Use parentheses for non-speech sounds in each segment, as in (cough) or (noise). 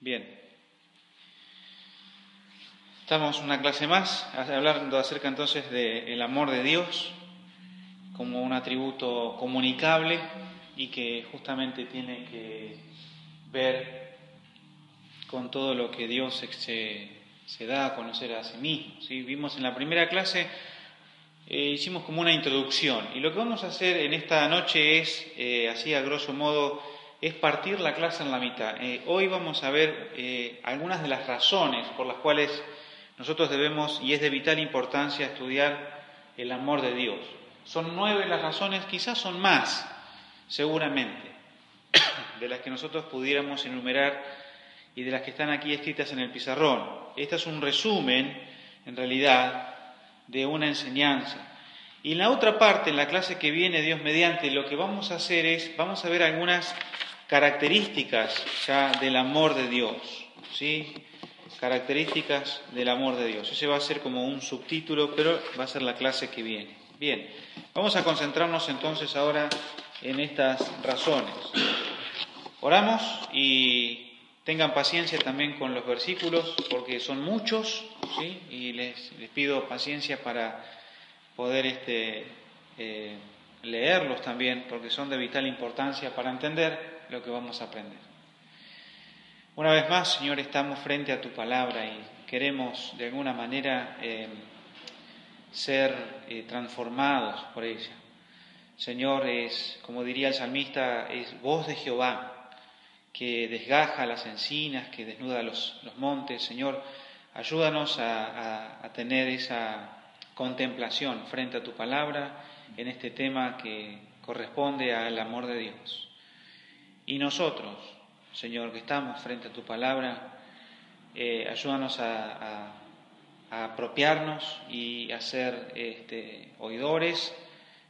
Bien. Estamos una clase más hablando acerca entonces del amor de Dios como un atributo comunicable y que justamente tiene que ver con todo lo que Dios se, se da a conocer a sí mismo. ¿sí? Vimos en la primera clase, eh, hicimos como una introducción y lo que vamos a hacer en esta noche es, eh, así a grosso modo, es partir la clase en la mitad. Eh, hoy vamos a ver algunas de las razones por las cuales nosotros debemos, y es de vital importancia, estudiar el amor de Dios. Son nueve las razones, quizás son más, seguramente, (coughs) de las que nosotros pudiéramos enumerar y de las que están aquí escritas en el pizarrón. Este es un resumen, en realidad, de una enseñanza. Y en la otra parte, en la clase que viene, Dios mediante, lo que vamos a hacer es, vamos a ver algunas características ya del amor de Dios, ¿sí? características del amor de Dios. Ese va a ser como un subtítulo, pero va a ser la clase que viene. Bien, vamos a concentrarnos entonces ahora en estas razones. Oramos y tengan paciencia también con los versículos, porque son muchos, ¿sí? y les, pido paciencia para poder este, eh, leerlos también, porque son de vital importancia para entender lo que vamos a aprender. Una vez más, Señor, estamos frente a tu palabra y queremos de alguna manera eh, ser eh, transformados por ella. Señor, es, como diría el salmista, es voz de Jehová que desgaja las encinas, que desnuda los, montes. Señor, ayúdanos a, a tener esa contemplación frente a tu palabra en este tema que corresponde al amor de Dios. Y nosotros, Señor, que estamos frente a tu palabra, eh, ayúdanos a, apropiarnos y a ser este, oidores,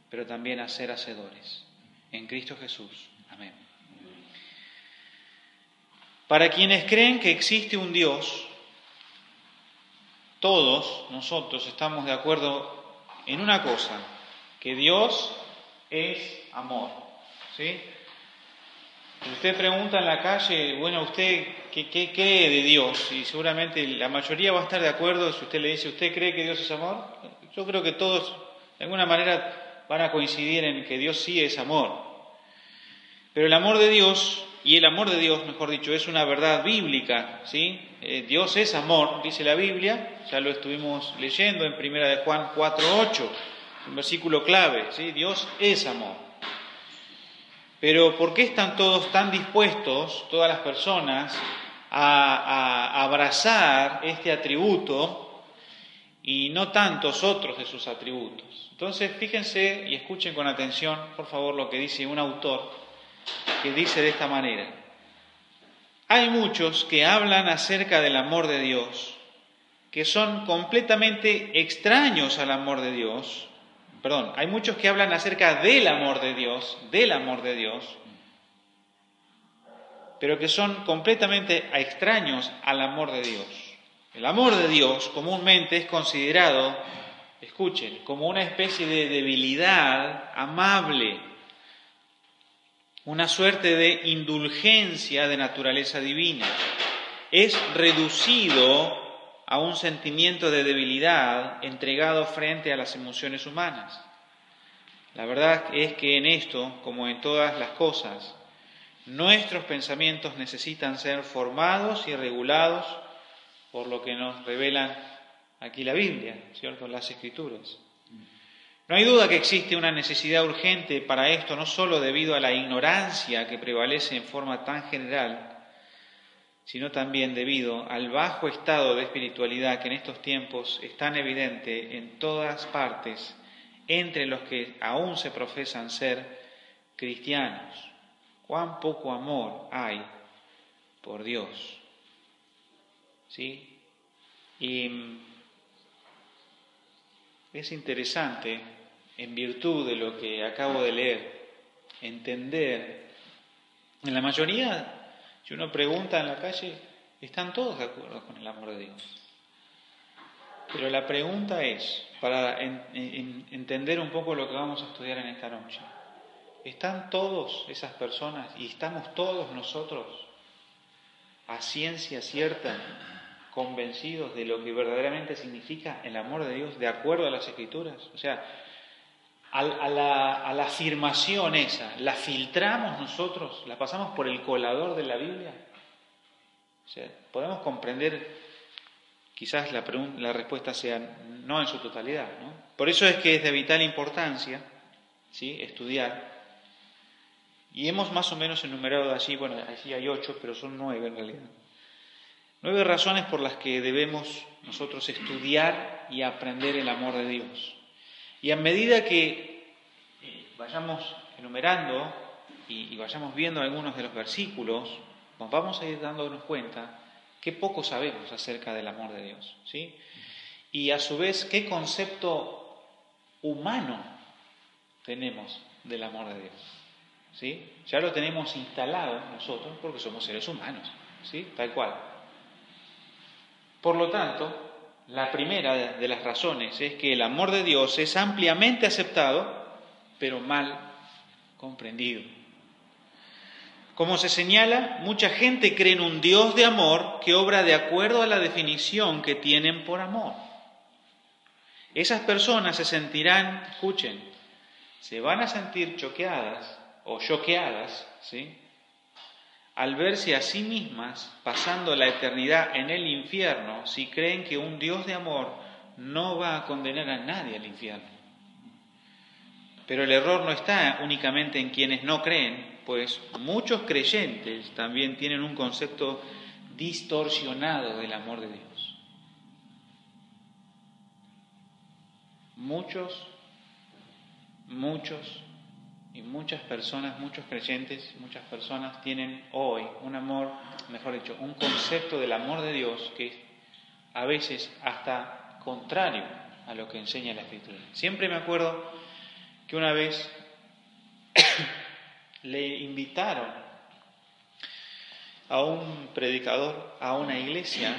pero también a ser hacedores. En Cristo Jesús. Amén. Para quienes creen que existe un Dios, todos nosotros estamos de acuerdo en una cosa, que Dios es amor. ¿Sí? Usted pregunta en la calle, bueno, ¿usted qué, cree de Dios? Y seguramente la mayoría va a estar de acuerdo si usted le dice, ¿usted cree que Dios es amor? Yo creo que todos, de alguna manera, van a coincidir en que Dios sí es amor. Pero el amor de Dios, y el amor de Dios, mejor dicho, es una verdad bíblica, ¿sí? Eh, Dios es amor, dice la Biblia, ya lo estuvimos leyendo en Primera de Juan 4.8, un versículo clave, ¿sí? Dios es amor. Pero ¿por qué están todos tan dispuestos, todas las personas, a, abrazar este atributo y no tantos otros de sus atributos? Entonces, fíjense y escuchen con atención, por favor, lo que dice un autor, que dice de esta manera. Hay muchos que hablan acerca del amor de Dios, que son completamente extraños al amor de Dios, perdón, hay muchos que hablan acerca del amor de Dios, del amor de Dios, pero que son completamente extraños al amor de Dios. El amor de Dios comúnmente es considerado, escuchen, como una especie de debilidad amable, una suerte de indulgencia de naturaleza divina. Es reducido a un sentimiento de debilidad entregado frente a las emociones humanas. La verdad es que en esto, como en todas las cosas, nuestros pensamientos necesitan ser formados y regulados por lo que nos revelan aquí la Biblia, ¿cierto? Las Escrituras. No hay duda que existe una necesidad urgente para esto, no solo debido a la ignorancia que prevalece en forma tan general, sino también debido al bajo estado de espiritualidad que en estos tiempos es tan evidente en todas partes entre los que aún se profesan ser cristianos. Cuán poco amor hay por Dios. ¿Sí? Y es interesante, en virtud de lo que acabo de leer, entender, en la mayoría si uno pregunta en la calle, están todos de acuerdo con el amor de Dios. Pero la pregunta es, para entender un poco lo que vamos a estudiar en esta noche, ¿están todos esas personas y estamos todos nosotros a ciencia cierta convencidos de lo que verdaderamente significa el amor de Dios de acuerdo a las escrituras? O sea, a, la, afirmación esa, ¿la filtramos nosotros? ¿La pasamos por el colador de la Biblia? Podemos comprender, quizás la, respuesta sea no en su totalidad. Por eso es que es de vital importancia ¿sí? estudiar. Y hemos más o menos enumerado allí, bueno, allí hay ocho, pero son nueve en realidad. Nueve razones por las que debemos nosotros estudiar y aprender el amor de Dios. Y a medida que eh, vayamos enumerando y, vayamos viendo algunos de los versículos, nos vamos a ir dándonos cuenta que poco sabemos acerca del amor de Dios. ¿sí? Y a su vez, qué concepto humano tenemos del amor de Dios. ¿sí? Ya lo tenemos instalado nosotros porque somos seres humanos, ¿sí? tal cual. Por lo tanto, la primera de las razones es que el amor de Dios es ampliamente aceptado, pero mal comprendido. Como se señala, mucha gente cree en un Dios de amor que obra de acuerdo a la definición que tienen por amor. Esas personas se sentirán, escuchen, se van a sentir choqueadas o choqueadas, ¿sí? Al verse a sí mismas pasando la eternidad en el infierno si creen que un Dios de amor no va a condenar a nadie al infierno. Pero el error no está únicamente en quienes no creen, pues muchos creyentes también tienen un concepto distorsionado del amor de Dios. Muchos, muchos y muchas personas, muchos creyentes, muchas personas tienen hoy un amor, mejor dicho, un concepto del amor de Dios que es a veces hasta contrario a lo que enseña la Escritura. Siempre me acuerdo que una vez (coughs) le invitaron a un predicador a una iglesia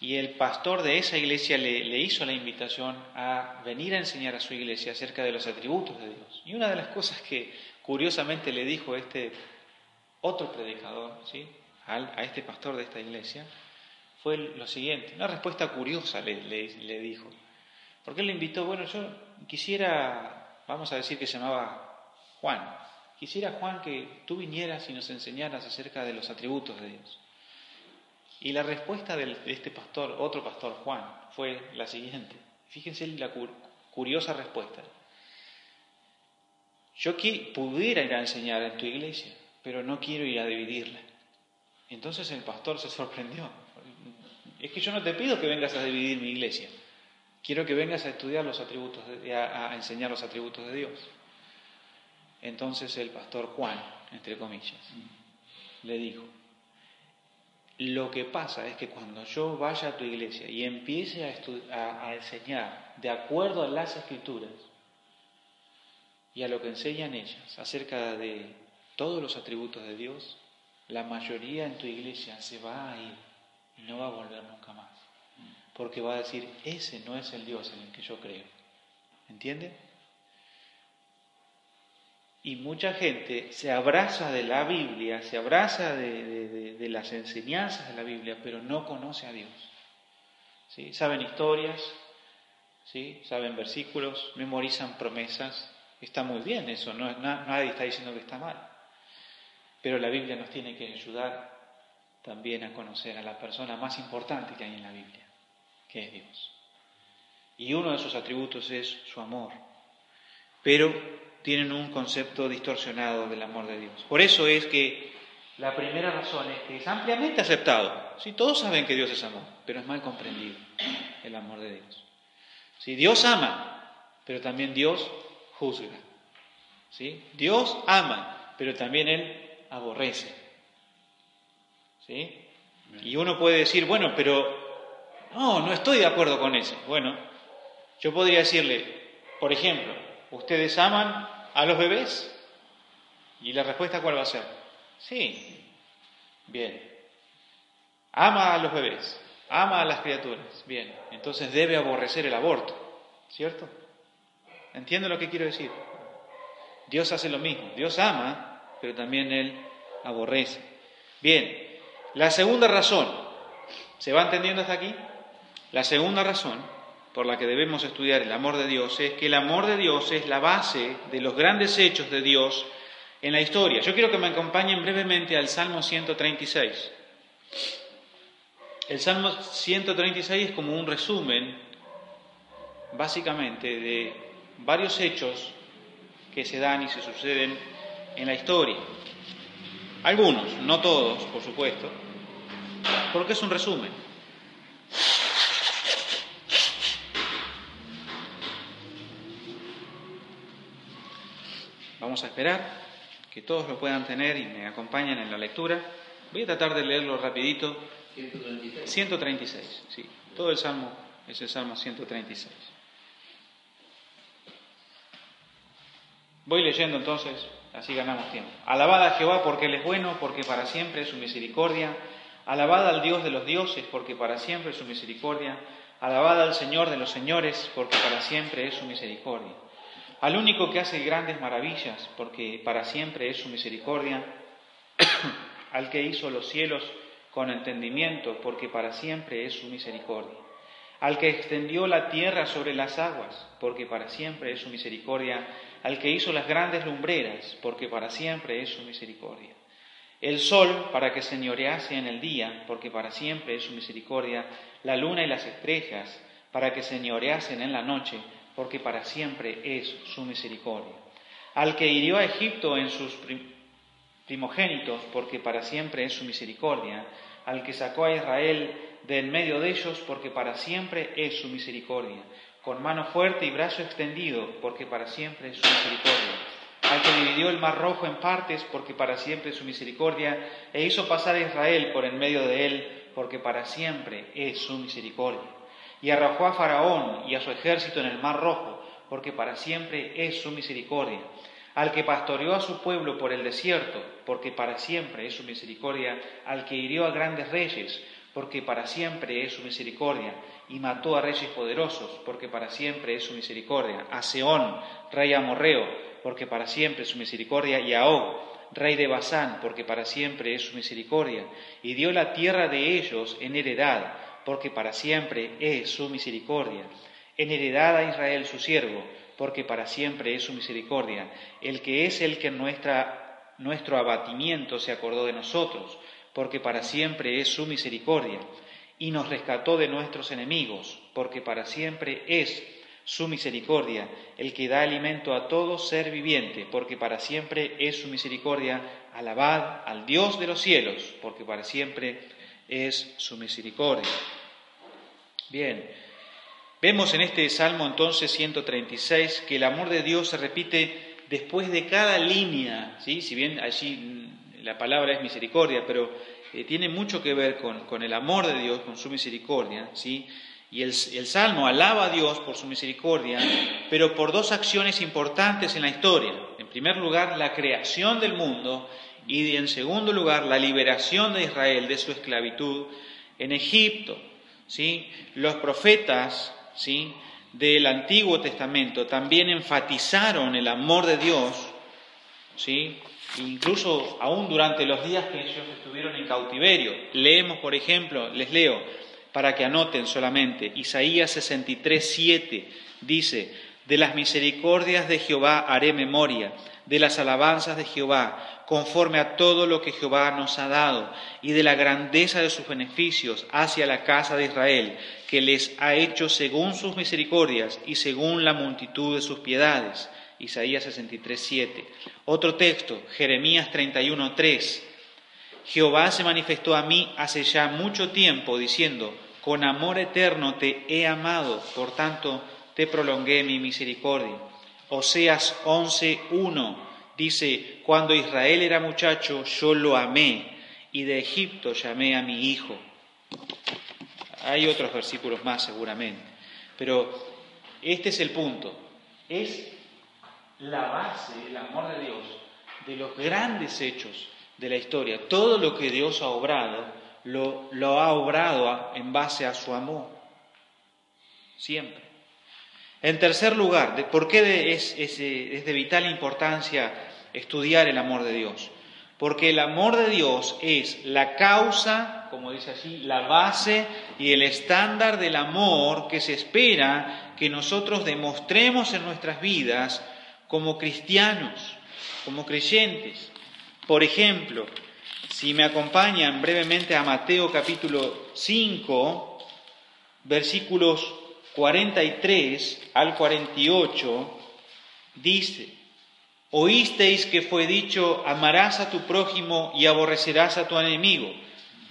y el pastor de esa iglesia le, hizo la invitación a venir a enseñar a su iglesia acerca de los atributos de Dios. Y una de las cosas que curiosamente le dijo este otro predicador, ¿sí? a, este pastor de esta iglesia, fue lo siguiente, una respuesta curiosa le, le, dijo. Porque él le invitó, bueno, yo quisiera, vamos a decir que se llamaba Juan, quisiera Juan que tú vinieras y nos enseñaras acerca de los atributos de Dios. Y la respuesta de este pastor, otro pastor Juan, fue la siguiente. Fíjense la curiosa respuesta. Yo pudiera ir a enseñar en tu iglesia, pero no quiero ir a dividirla. Entonces el pastor se sorprendió. Es que yo no te pido que vengas a dividir mi iglesia. Quiero que vengas a estudiar los atributos, a enseñar los atributos de Dios. Entonces el pastor Juan, entre comillas, le dijo, lo que pasa es que cuando yo vaya a tu iglesia y empiece a, enseñar de acuerdo a las escrituras y a lo que enseñan ellas acerca de todos los atributos de Dios, la mayoría en tu iglesia se va a ir y no va a volver nunca más. Porque va a decir, ese no es el Dios en el que yo creo. ¿Entiende? Y mucha gente se abraza de la Biblia, se abraza de, las enseñanzas de la Biblia, pero no conoce a Dios. ¿Sí? Saben historias, ¿sí? saben versículos, memorizan promesas. Está muy bien eso, no, nadie está diciendo que está mal. Pero la Biblia nos tiene que ayudar también a conocer a la persona más importante que hay en la Biblia, que es Dios. Y uno de sus atributos es su amor. Pero tienen un concepto distorsionado del amor de Dios. Por eso es que la primera razón es que es ampliamente aceptado. Si todos saben que Dios es amor, pero es mal comprendido el amor de Dios. Si Dios ama, pero también Dios juzga. ¿Sí? Dios ama, pero también Él aborrece. ¿Sí? Y uno puede decir, bueno, pero no, no estoy de acuerdo con eso. Bueno, yo podría decirle, por ejemplo, ¿Ustedes aman a los bebés? ¿Y la respuesta cuál va a ser? Sí. Bien. Ama a los bebés, ama a las criaturas. Bien. Entonces debe aborrecer el aborto. ¿Cierto? ¿Entiendo lo que quiero decir? Dios hace lo mismo. Dios ama, pero también Él aborrece. Bien. La segunda razón, ¿se va entendiendo hasta aquí? La segunda razón por la que debemos estudiar el amor de Dios es que el amor de Dios es la base de los grandes hechos de Dios en la historia. Yo quiero que me acompañen brevemente al Salmo 136. El Salmo 136 es como un resumen, básicamente, de varios hechos que se dan y se suceden en la historia. Algunos, no todos, por supuesto, porque es un resumen. Vamos a esperar que todos lo puedan tener y me acompañen en la lectura. Voy a tratar de leerlo rapidito. 136. 136, sí. Todo el Salmo es el Salmo 136. Voy leyendo entonces, así ganamos tiempo. Alabad a Jehová porque Él es bueno, porque para siempre es su misericordia. Alabad al Dios de los dioses, porque para siempre es su misericordia. Alabad al Señor de los señores, porque para siempre es su misericordia al único que hace grandes maravillas, porque para siempre es su misericordia, (coughs) al que hizo los cielos con entendimiento, porque para siempre es su misericordia, al que extendió la tierra sobre las aguas, porque para siempre es su misericordia, al que hizo las grandes lumbreras, porque para siempre es su misericordia. El sol para que señorease en el día, porque para siempre es su misericordia, la luna y las estrellas para que señoreasen en la noche, porque para siempre es su misericordia. Al que hirió a Egipto en sus primogénitos, porque para siempre es su misericordia. Al que sacó a Israel de en medio de ellos, porque para siempre es su misericordia. Con mano fuerte y brazo extendido, porque para siempre es su misericordia. Al que dividió el mar rojo en partes, porque para siempre es su misericordia, e hizo pasar a Israel por en medio de él, porque para siempre es su misericordia y arrojó a Faraón y a su ejército en el mar rojo, porque para siempre es su misericordia. Al que pastoreó a su pueblo por el desierto, porque para siempre es su misericordia. Al que hirió a grandes reyes, porque para siempre es su misericordia. Y mató a reyes poderosos, porque para siempre es su misericordia. A Seón, rey amorreo, porque para siempre es su misericordia. Y a Og, rey de Basán, porque para siempre es su misericordia. Y dio la tierra de ellos en heredad porque para siempre es su misericordia. En heredad a Israel su siervo, porque para siempre es su misericordia. El que es el que en nuestra, nuestro abatimiento se acordó de nosotros, porque para siempre es su misericordia. Y nos rescató de nuestros enemigos, porque para siempre es su misericordia, el que da alimento a todo ser viviente, porque para siempre es su misericordia. Alabad al Dios de los cielos, porque para siempre es su misericordia. Bien, vemos en este Salmo entonces 136 que el amor de Dios se repite después de cada línea, ¿sí? si bien allí la palabra es misericordia, pero eh, tiene mucho que ver con, el amor de Dios, con su misericordia, ¿sí? Y el, el, Salmo alaba a Dios por su misericordia, pero por dos acciones importantes en la historia. En primer lugar, la creación del mundo y en segundo lugar la liberación de Israel de su esclavitud en Egipto. ¿sí? Los profetas ¿sí? del Antiguo Testamento también enfatizaron el amor de Dios, ¿sí? incluso aún durante los días que ellos estuvieron en cautiverio. Leemos, por ejemplo, les leo para que anoten solamente, Isaías 63, 7 dice, de las misericordias de Jehová haré memoria, de las alabanzas de Jehová conforme a todo lo que Jehová nos ha dado, y de la grandeza de sus beneficios hacia la casa de Israel, que les ha hecho según sus misericordias y según la multitud de sus piedades. Isaías 63, 7. Otro texto, Jeremías 31, 3. Jehová se manifestó a mí hace ya mucho tiempo, diciendo, con amor eterno te he amado, por tanto te prolongué mi misericordia. Oseas 11, 1 Dice, cuando Israel era muchacho, yo lo amé y de Egipto llamé a mi hijo. Hay otros versículos más seguramente, pero este es el punto. Es la base, el amor de Dios, de los grandes hechos de la historia. Todo lo que Dios ha obrado, lo ha obrado en base a su amor. Siempre. En tercer lugar, ¿por qué es, es, es de vital importancia estudiar el amor de Dios. porque el amor de Dios es la causa, como dice allí, la base y el estándar del amor que se espera que nosotros demostremos en nuestras vidas como cristianos, como creyentes. Por ejemplo, si me acompañan brevemente a Mateo capítulo 5, versículos 43 al 48, dice, Oísteis que fue dicho, amarás a tu prójimo y aborrecerás a tu enemigo.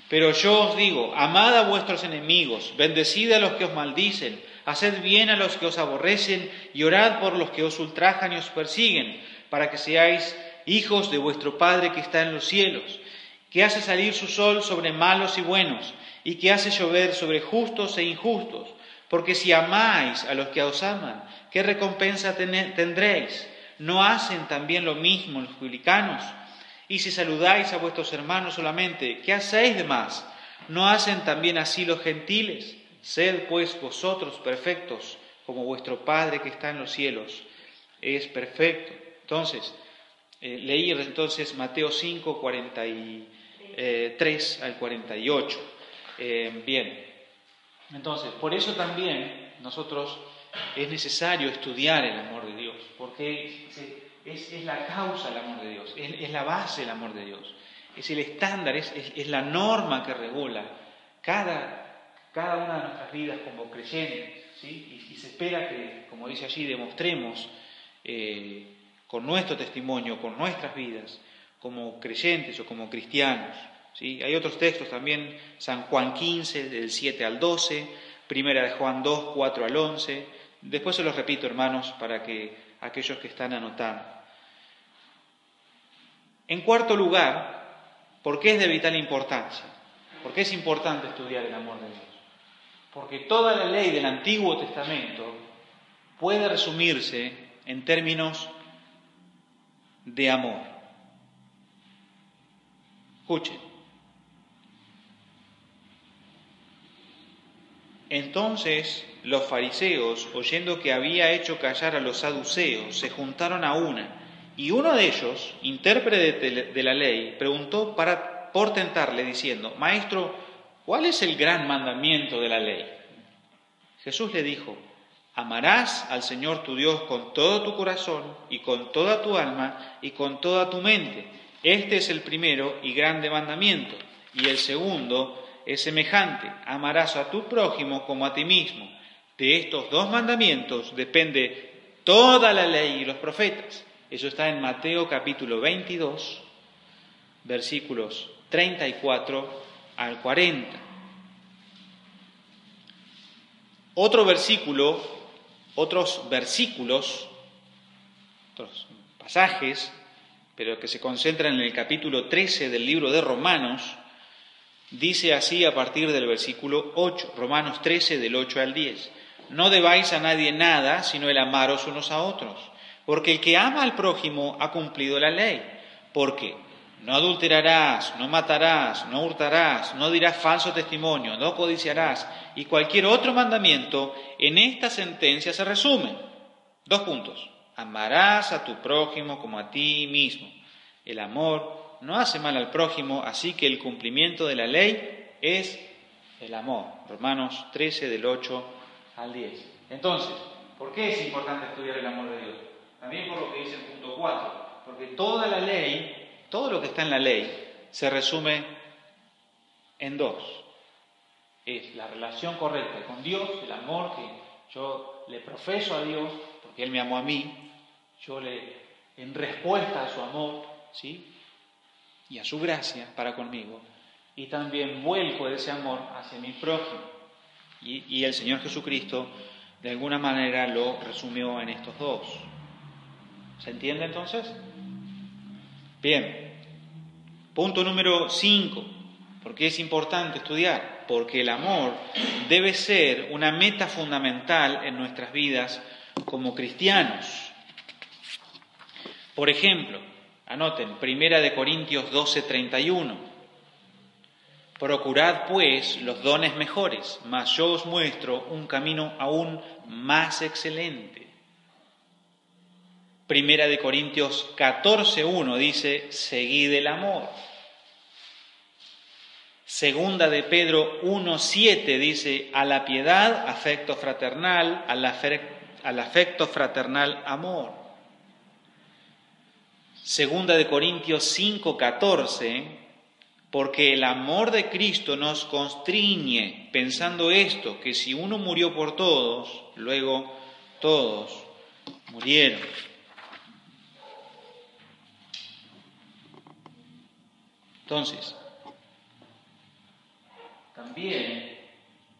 Pero yo os digo, amad a vuestros enemigos, bendecid a los que os maldicen, haced bien a los que os aborrecen y orad por los que os ultrajan y os persiguen, para que seáis hijos de vuestro Padre que está en los cielos, que hace salir su sol sobre malos y buenos, y que hace llover sobre justos e injustos. Porque si amáis a los que os aman, ¿qué recompensa tendréis? ¿No hacen también lo mismo los publicanos? Y si saludáis a vuestros hermanos solamente, ¿qué hacéis de más? ¿No hacen también así los gentiles? Sed pues vosotros perfectos, como vuestro Padre que está en los cielos es perfecto. Entonces, eh, leí entonces Mateo 5, 43 al 48. Eh, bien, entonces, por eso también nosotros es necesario estudiar el amor de Dios, porque es, la causa del amor de Dios, es, la base del amor de Dios, es el estándar, es, la norma que regula cada, cada, una de nuestras vidas como creyentes, ¿sí? y, se espera que, como dice allí, demostremos eh, con nuestro testimonio, con nuestras vidas, como creyentes o como cristianos. Hay otros textos también, San Juan 15, del 7 al 12, Primera de Juan 2, 4 al 11. Después se los repito, hermanos, para que aquellos que están anotando. En cuarto lugar, ¿por qué es de vital importancia? ¿Por qué es importante estudiar el amor de Dios? Porque toda la ley del Antiguo Testamento puede resumirse en términos de amor. Escuchen, Entonces los fariseos, oyendo que había hecho callar a los saduceos, se juntaron a una, y uno de ellos, intérprete de la ley, preguntó para, por tentarle, diciendo, Maestro, ¿cuál es el gran mandamiento de la ley? Jesús le dijo, Amarás al Señor tu Dios con todo tu corazón y con toda tu alma y con toda tu mente. Este es el primero y grande mandamiento. Y el segundo es semejante, amarás a tu prójimo como a ti mismo. De estos dos mandamientos depende toda la ley y los profetas. Eso está en Mateo capítulo 22, versículos 34 al 40. Otro versículo, otros versículos, otros pasajes, pero que se concentran en el capítulo 13 del libro de Romanos, Dice así a partir del versículo 8, Romanos 13 del 8 al 10. No debáis a nadie nada sino el amaros unos a otros, porque el que ama al prójimo ha cumplido la ley. Porque no adulterarás, no matarás, no hurtarás, no dirás falso testimonio, no codiciarás y cualquier otro mandamiento en esta sentencia se resume. Dos puntos. Amarás a tu prójimo como a ti mismo. El amor no hace mal al prójimo, así que el cumplimiento de la ley es el amor. Romanos 13 del 8 al 10. Entonces, ¿por qué es importante estudiar el amor de Dios? También por lo que dice el punto 4, porque toda la ley, todo lo que está en la ley, se resume en dos. Es la relación correcta con Dios, el amor que yo le profeso a Dios, porque Él me amó a mí, yo le, en respuesta a su amor, ¿sí? Y a su gracia para conmigo, y también vuelco ese amor hacia mi prójimo. Y, el Señor Jesucristo de alguna manera lo resumió en estos dos. ¿Se entiende entonces? Bien, punto número 5. ¿Por qué es importante estudiar? Porque el amor debe ser una meta fundamental en nuestras vidas como cristianos. Por ejemplo, Anoten, Primera de Corintios 12, 31. Procurad pues los dones mejores, mas yo os muestro un camino aún más excelente. Primera de Corintios 14.1 dice, seguid el amor. Segunda de Pedro 1.7 dice, a la piedad, afecto fraternal, al, afecto fraternal, amor. Segunda de Corintios 5.14, porque el amor de Cristo nos constriñe, pensando esto, que si uno murió por todos, luego todos murieron. Entonces, también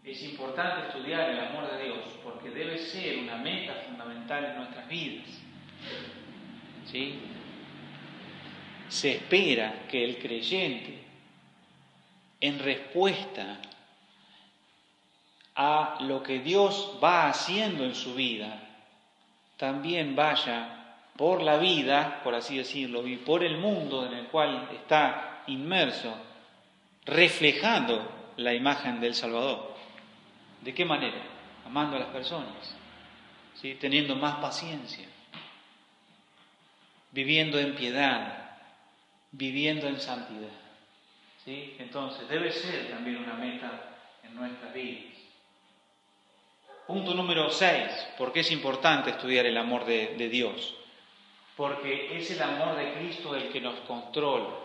es importante estudiar el amor de Dios porque debe ser una meta fundamental en nuestras vidas. ¿Sí? Se espera que el creyente, en respuesta a lo que Dios va haciendo en su vida, también vaya por la vida, por así decirlo, y por el mundo en el cual está inmerso, reflejando la imagen del Salvador. ¿De qué manera? Amando a las personas, ¿sí? teniendo más paciencia, viviendo en piedad, viviendo en santidad. ¿sí? Entonces debe ser también una meta en nuestras vidas. Punto número 6, ¿por qué es importante estudiar el amor de, Dios? Porque es el amor de Cristo el que nos controla.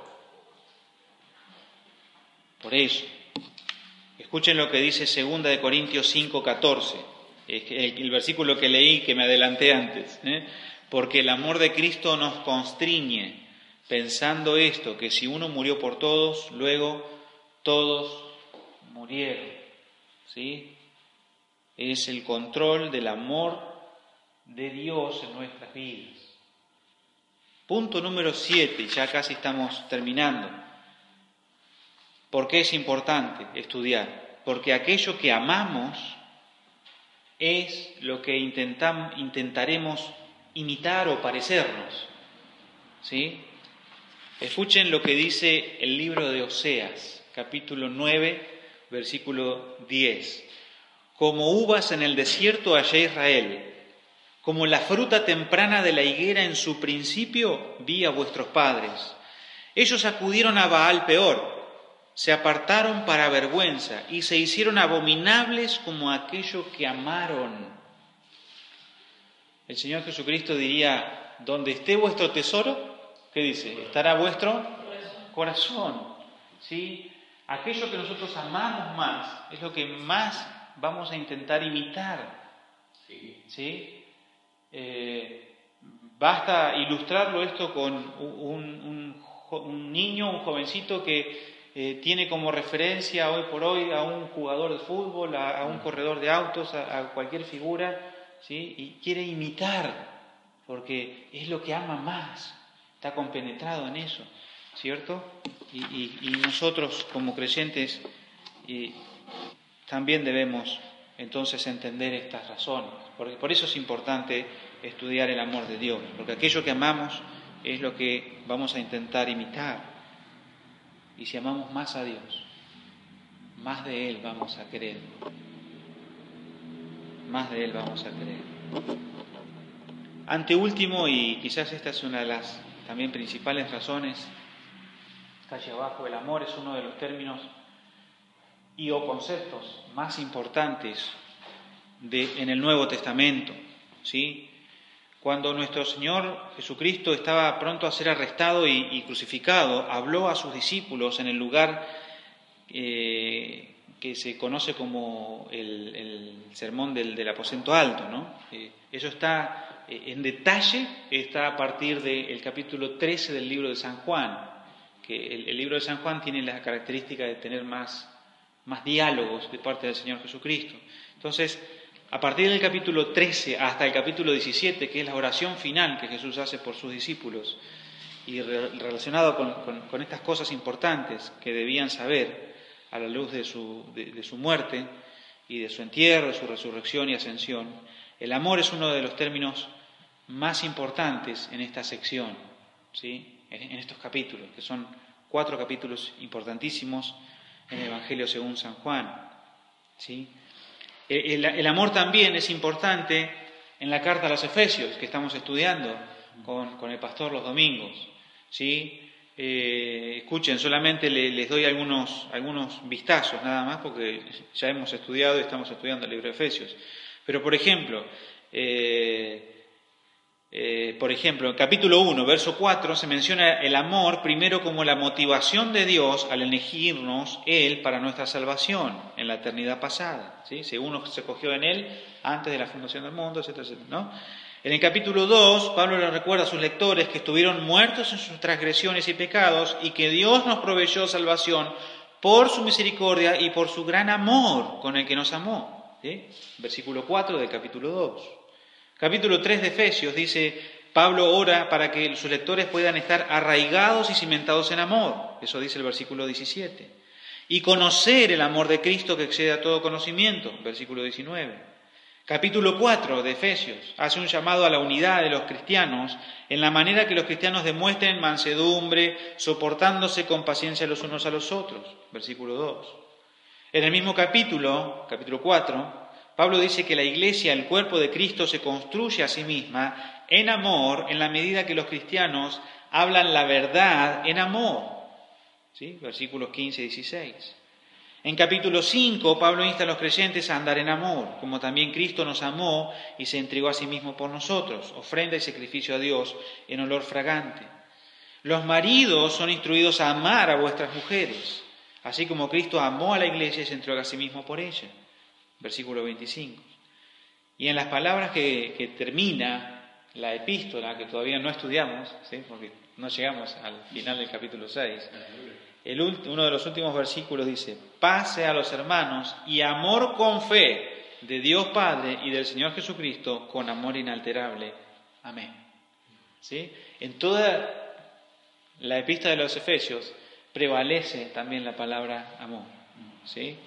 Por eso, Escuchen lo que dice 2 de Corintios 5, 14, el, el, versículo que leí que me adelanté antes. ¿eh? Porque el amor de Cristo nos constriñe, pensando esto, que si uno murió por todos, luego todos murieron. ¿Sí? Es el control del amor de Dios en nuestras vidas. Punto número 7, ya casi estamos terminando. ¿Por qué es importante estudiar? Porque aquello que amamos es lo que intentaremos imitar o parecernos. ¿Sí? Escuchen lo que dice el libro de Oseas, capítulo 9, versículo 10. Como uvas en el desierto hallé Israel, como la fruta temprana de la higuera en su principio vi a vuestros padres. Ellos acudieron a Baal peor se apartaron para vergüenza y se hicieron abominables como aquello que amaron. El Señor Jesucristo diría, donde esté vuestro tesoro, ¿qué dice? Estará vuestro corazón. ¿Sí? Aquello que nosotros amamos más es lo que más vamos a intentar imitar. ¿Sí? Eh, basta ilustrarlo esto con un, un niño, un jovencito que eh, tiene como referencia hoy por hoy a un jugador de fútbol, a, un corredor de autos, a, cualquier figura, ¿sí? y quiere imitar, porque es lo que ama más, está compenetrado en eso, ¿cierto? Y, nosotros como creyentes también debemos entonces entender estas razones, porque por eso es importante estudiar el amor de Dios, porque aquello que amamos es lo que vamos a intentar imitar. Y si amamos más a Dios, más de Él vamos a querer. Más de Él vamos a querer. Ante último, y quizás esta es una de las también principales razones, calle abajo, el amor es uno de los términos y o conceptos más importantes de, en el Nuevo Testamento. ¿sí? Cuando nuestro Señor Jesucristo estaba pronto a ser arrestado y, crucificado, habló a sus discípulos en el lugar eh, que se conoce como el, sermón del, aposento alto. ¿no? Eh, eso está en detalle, está a partir del capítulo 13 del libro de San Juan, que el, libro de San Juan tiene la característica de tener más, más diálogos de parte del Señor Jesucristo. Entonces, a partir del capítulo 13 hasta el capítulo 17, que es la oración final que Jesús hace por sus discípulos, y relacionado con, estas cosas importantes que debían saber a la luz de su, de su muerte y de su entierro, de su resurrección y ascensión, el amor es uno de los términos más importantes en esta sección, ¿sí? en estos capítulos, que son cuatro capítulos importantísimos en el Evangelio según San Juan. ¿sí? El, amor también es importante en la carta a los Efesios que estamos estudiando, con, el pastor los domingos. ¿sí? Eh, escuchen, solamente les doy algunos, algunos vistazos nada más porque ya hemos estudiado y estamos estudiando el libro de Efesios. Pero, por ejemplo, eh, eh, por ejemplo, en capítulo 1, verso 4, se menciona el amor primero como la motivación de Dios al elegirnos Él para nuestra salvación en la eternidad pasada. ¿sí? Según se cogió en Él antes de la fundación del mundo, etcétera, ¿no? En el capítulo 2, Pablo le recuerda a sus lectores que estuvieron muertos en sus transgresiones y pecados y que Dios nos proveyó salvación por su misericordia y por su gran amor con el que nos amó. Versículo 4 del capítulo 2. Capítulo 3 de Efesios dice, Pablo ora para que sus lectores puedan estar arraigados y cimentados en amor. Eso dice el versículo 17. Y conocer el amor de Cristo que excede a todo conocimiento. Versículo 19. Capítulo 4 de Efesios hace un llamado a la unidad de los cristianos en la manera que los cristianos demuestren mansedumbre, soportándose con paciencia los unos a los otros. Versículo 2. En el mismo capítulo, capítulo 4, Pablo dice que la iglesia, el cuerpo de Cristo, se construye a sí misma en amor en la medida que los cristianos hablan la verdad en amor. ¿Sí? Versículos 15 y 16. En capítulo 5, Pablo insta a los creyentes a andar en amor, como también Cristo nos amó y se entregó a sí mismo por nosotros, ofrenda y sacrificio a Dios en olor fragante. Los maridos son instruidos a amar a vuestras mujeres, así como Cristo amó a la iglesia y se entregó a sí mismo por ella versículo 25. Y en las palabras que, termina la epístola, que todavía no estudiamos, porque no llegamos al final del capítulo 6, el, uno de los últimos versículos dice, pase a los hermanos y amor con fe de Dios Padre y del Señor Jesucristo con amor inalterable. Amén. ¿Sí? En toda la epístola de los Efesios prevalece también la palabra amor. ¿Sí?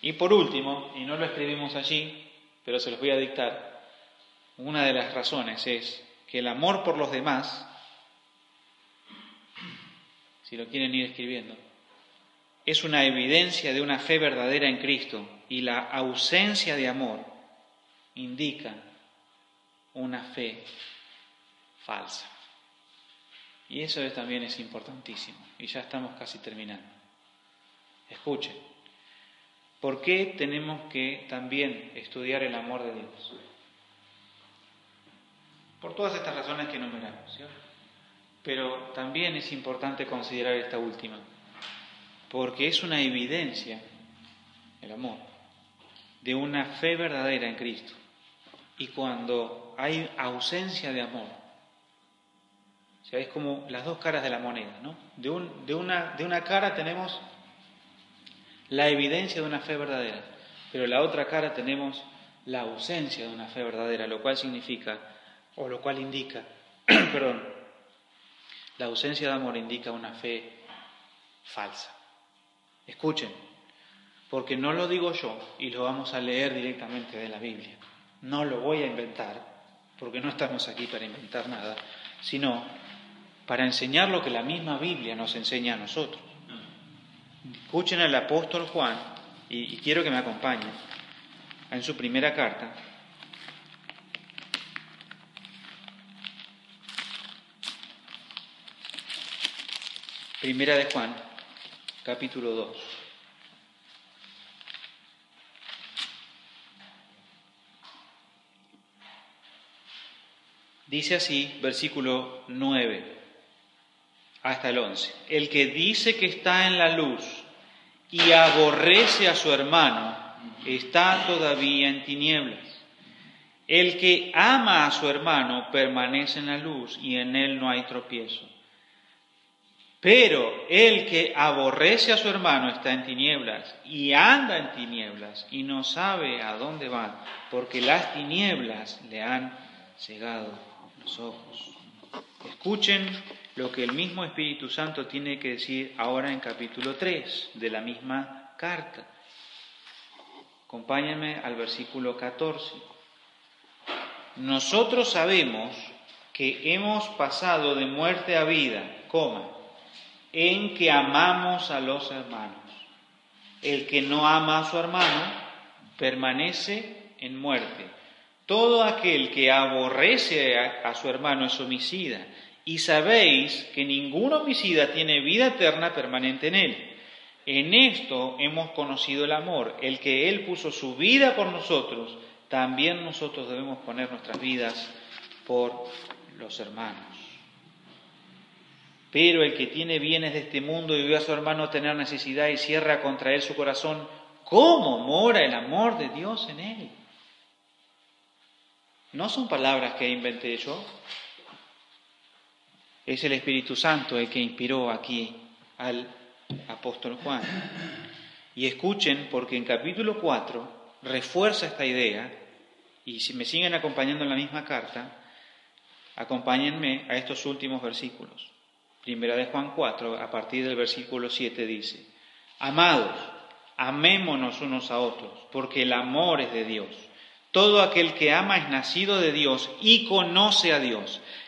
Y por último, y no lo escribimos allí, pero se los voy a dictar, una de las razones es que el amor por los demás, si lo quieren ir escribiendo, es una evidencia de una fe verdadera en Cristo y la ausencia de amor indica una fe falsa. Y eso también es importantísimo. Y ya estamos casi terminando. Escuchen. ¿Por qué tenemos que también estudiar el amor de Dios? Por todas estas razones que enumeramos, ¿cierto? Pero también es importante considerar esta última, porque es una evidencia, el amor, de una fe verdadera en Cristo. Y cuando hay ausencia de amor, o sea, es como las dos caras de la moneda, ¿no? De, de, una, de una cara tenemos la evidencia de una fe verdadera, pero la otra cara tenemos la ausencia de una fe verdadera, lo cual significa, o lo cual indica, (clears throat) perdón, la ausencia de amor indica una fe falsa. Escuchen, porque no lo digo yo y lo vamos a leer directamente de la Biblia. No lo voy a inventar, porque no estamos aquí para inventar nada, sino para enseñar lo que la misma Biblia nos enseña a nosotros. Escuchen al apóstol Juan, y, quiero que me acompañen, en su primera carta. Primera de Juan, capítulo 2. Dice así, versículo 9 hasta el 11. El que dice que está en la luz y aborrece a su hermano, está todavía en tinieblas. El que ama a su hermano permanece en la luz y en él no hay tropiezo. Pero el que aborrece a su hermano está en tinieblas y anda en tinieblas y no sabe a dónde va, porque las tinieblas le han cegado los ojos. Escuchen lo que el mismo Espíritu Santo tiene que decir ahora en capítulo 3 de la misma carta. Acompáñenme al versículo 14. Nosotros sabemos que hemos pasado de muerte a vida, coma, en que amamos a los hermanos. El que no ama a su hermano permanece en muerte. Todo aquel que aborrece a, su hermano es homicida, y sabéis que ningún homicida tiene vida eterna permanente en él. En esto hemos conocido el amor, el que Él puso su vida por nosotros, también nosotros debemos poner nuestras vidas por los hermanos. Pero el que tiene bienes de este mundo y ve a su hermano tener necesidad y cierra contra él su corazón, ¿cómo mora el amor de Dios en él? No son palabras que inventé yo. Es el Espíritu Santo el que inspiró aquí al apóstol Juan. Y escuchen, porque en capítulo 4 refuerza esta idea, y si me siguen acompañando en la misma carta, acompáñenme a estos últimos versículos. Primera de Juan 4, a partir del versículo 7 dice, Amados, amémonos unos a otros, porque el amor es de Dios. Todo aquel que ama es nacido de Dios y conoce a Dios.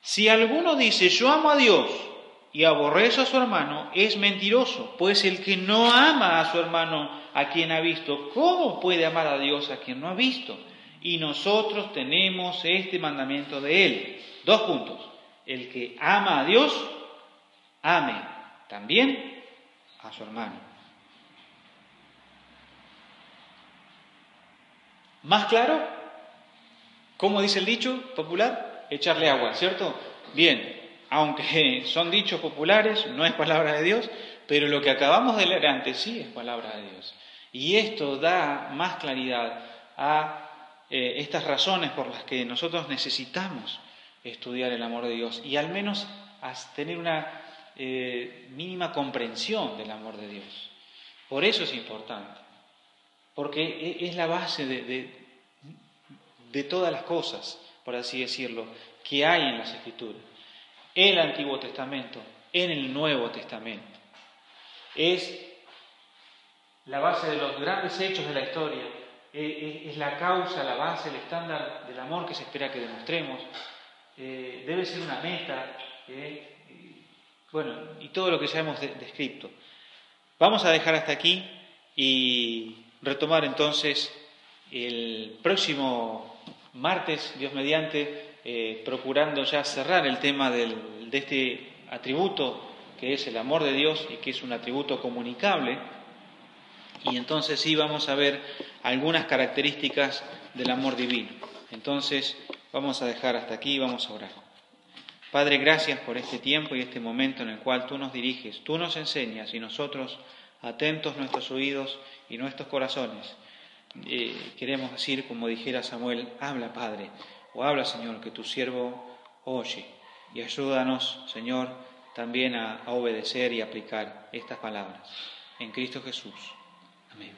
si alguno dice, yo amo a Dios, y aborrece a su hermano es mentiroso, pues el que no ama a su hermano a quien ha visto, ¿cómo puede amar a Dios a quien no ha visto? Y nosotros tenemos este mandamiento de él. Dos puntos. El que ama a Dios, ame también a su hermano. ¿Más claro? ¿Cómo dice el dicho popular? Echarle agua, ¿cierto? Bien, aunque son dichos populares, no es palabra de Dios, pero lo que acabamos de leer antes sí es palabra de Dios. Y esto da más claridad a eh, estas razones por las que nosotros necesitamos estudiar el amor de Dios y al menos tener una eh, mínima comprensión del amor de Dios. Por eso es importante, porque e, es la base de, de todas las cosas, por así decirlo, que hay en las Escrituras el Antiguo Testamento en el Nuevo Testamento. Es la base de los grandes hechos de la historia, es, la causa, la base, el estándar del amor que se espera que demostremos, eh, debe ser una meta, eh, bueno, y todo lo que ya hemos descrito. Vamos a dejar hasta aquí y retomar entonces el próximo martes, Dios mediante, eh, procurando ya cerrar el tema de este atributo que es el amor de Dios y que es un atributo comunicable. Y entonces sí vamos a ver algunas características del amor divino. Entonces vamos a dejar hasta aquí y vamos a orar. Padre, gracias por este tiempo y este momento en el cual tú nos diriges, tú nos enseñas y nosotros, atentos nuestros oídos y nuestros corazones, eh, queremos decir, como dijera Samuel, habla Padre, o habla, Señor, que tu siervo oye. Y ayúdanos, Señor, también a, a obedecer y aplicar estas palabras. En Cristo Jesús. Amén.